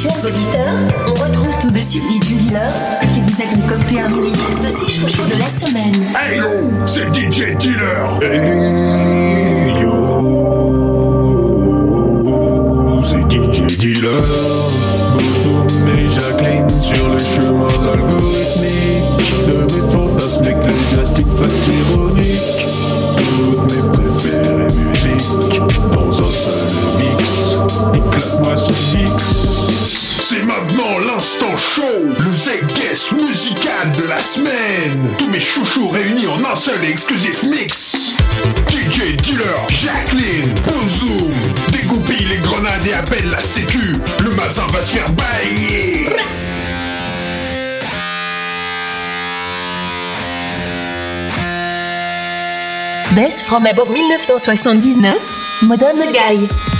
Chers auditeurs, on retrouve tout de suite DJ Dealer qui vous a concocté un mini de 6 chouchous de la semaine. Hey yo, c'est DJ Dealer. Hey yo, c'est DJ Dealer. Bozoum et Jacqueline sur les chemins algorithmiques de mes fantasmes ecclésiastiques fast ironiques. Toutes mes préférées musiques dans un seul mix. Éclate-moi ce mix. C'est maintenant l'instant show, le Z-Guest musical de la semaine. Tous mes chouchous réunis en un seul et exclusif mix. DJ Dealer, Jacqueline, Bozoom, dégoupille les grenades et appelle la sécu. Le mazin va se faire bailler. Best from above 1979, Modern Guy.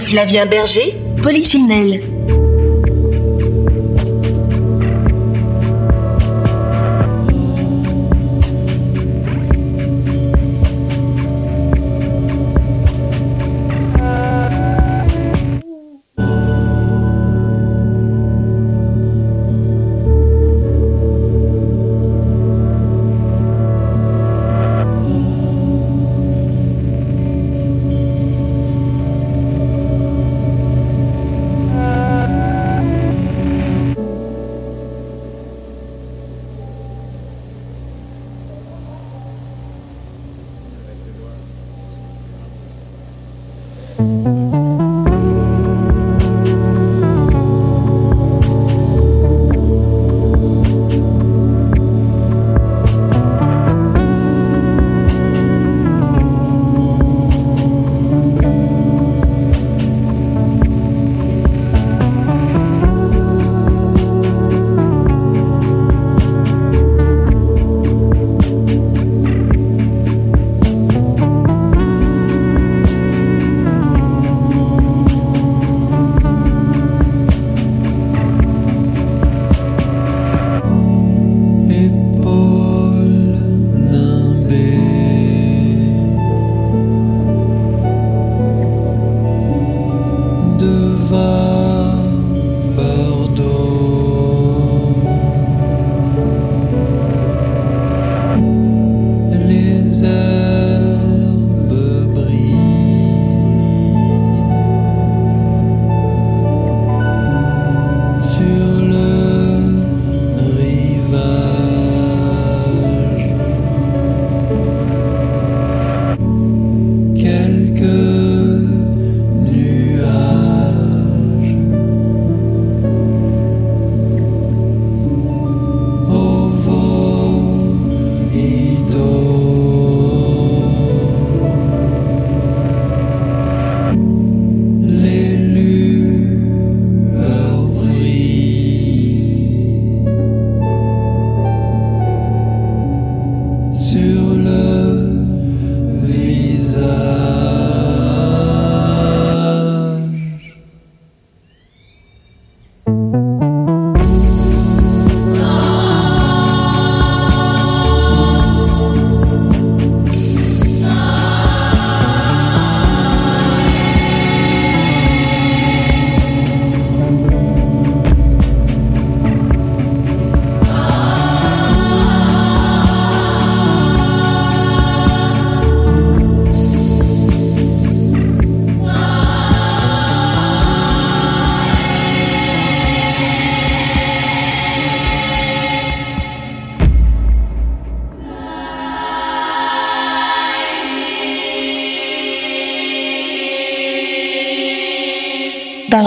Flavien Berger, Polichinelle.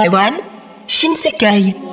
台湾，金丝雀。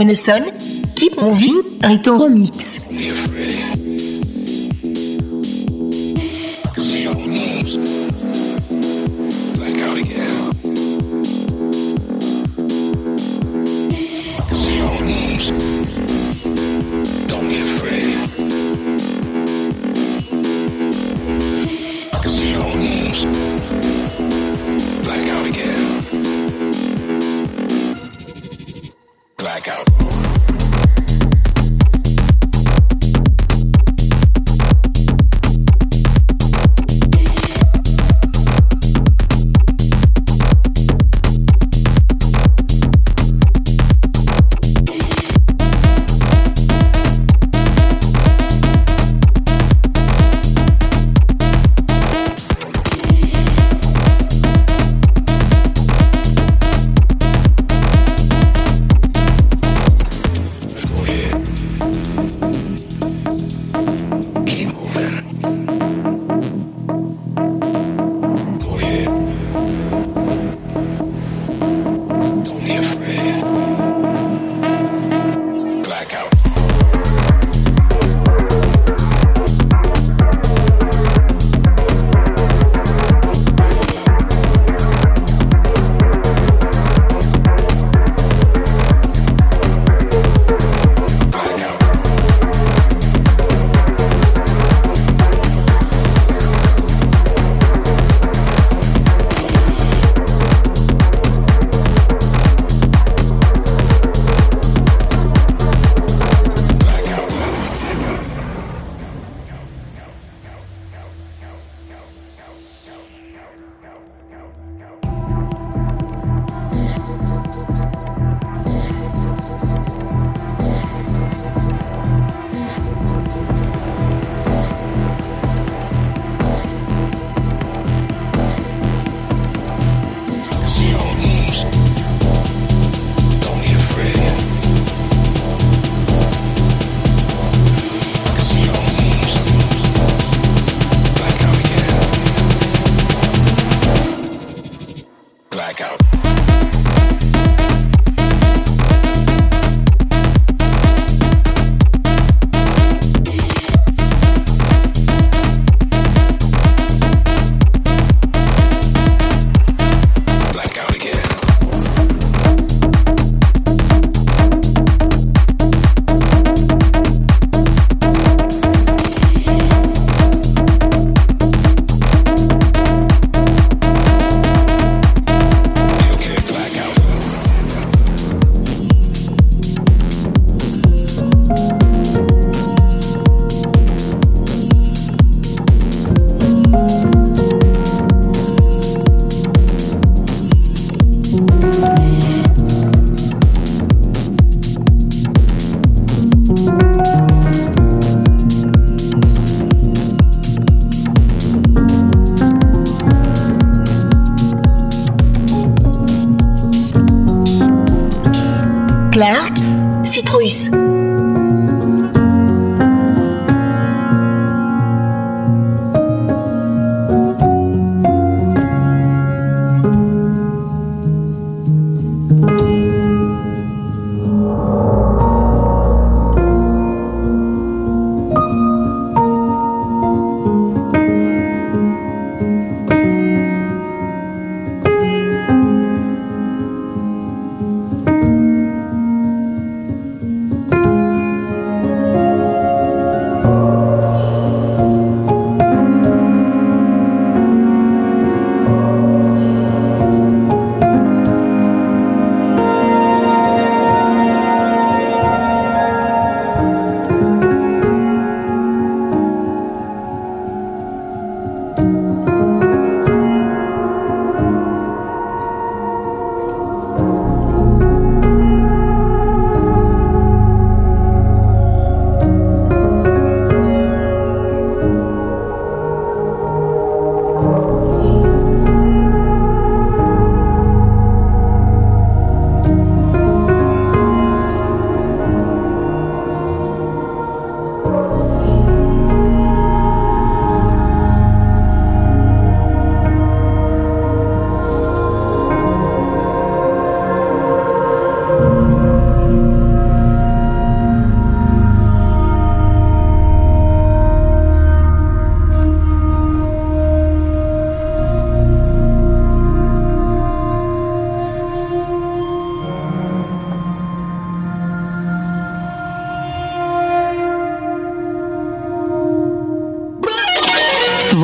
Renaissance, Keep Moving, Rito Remix. If ready. blackout.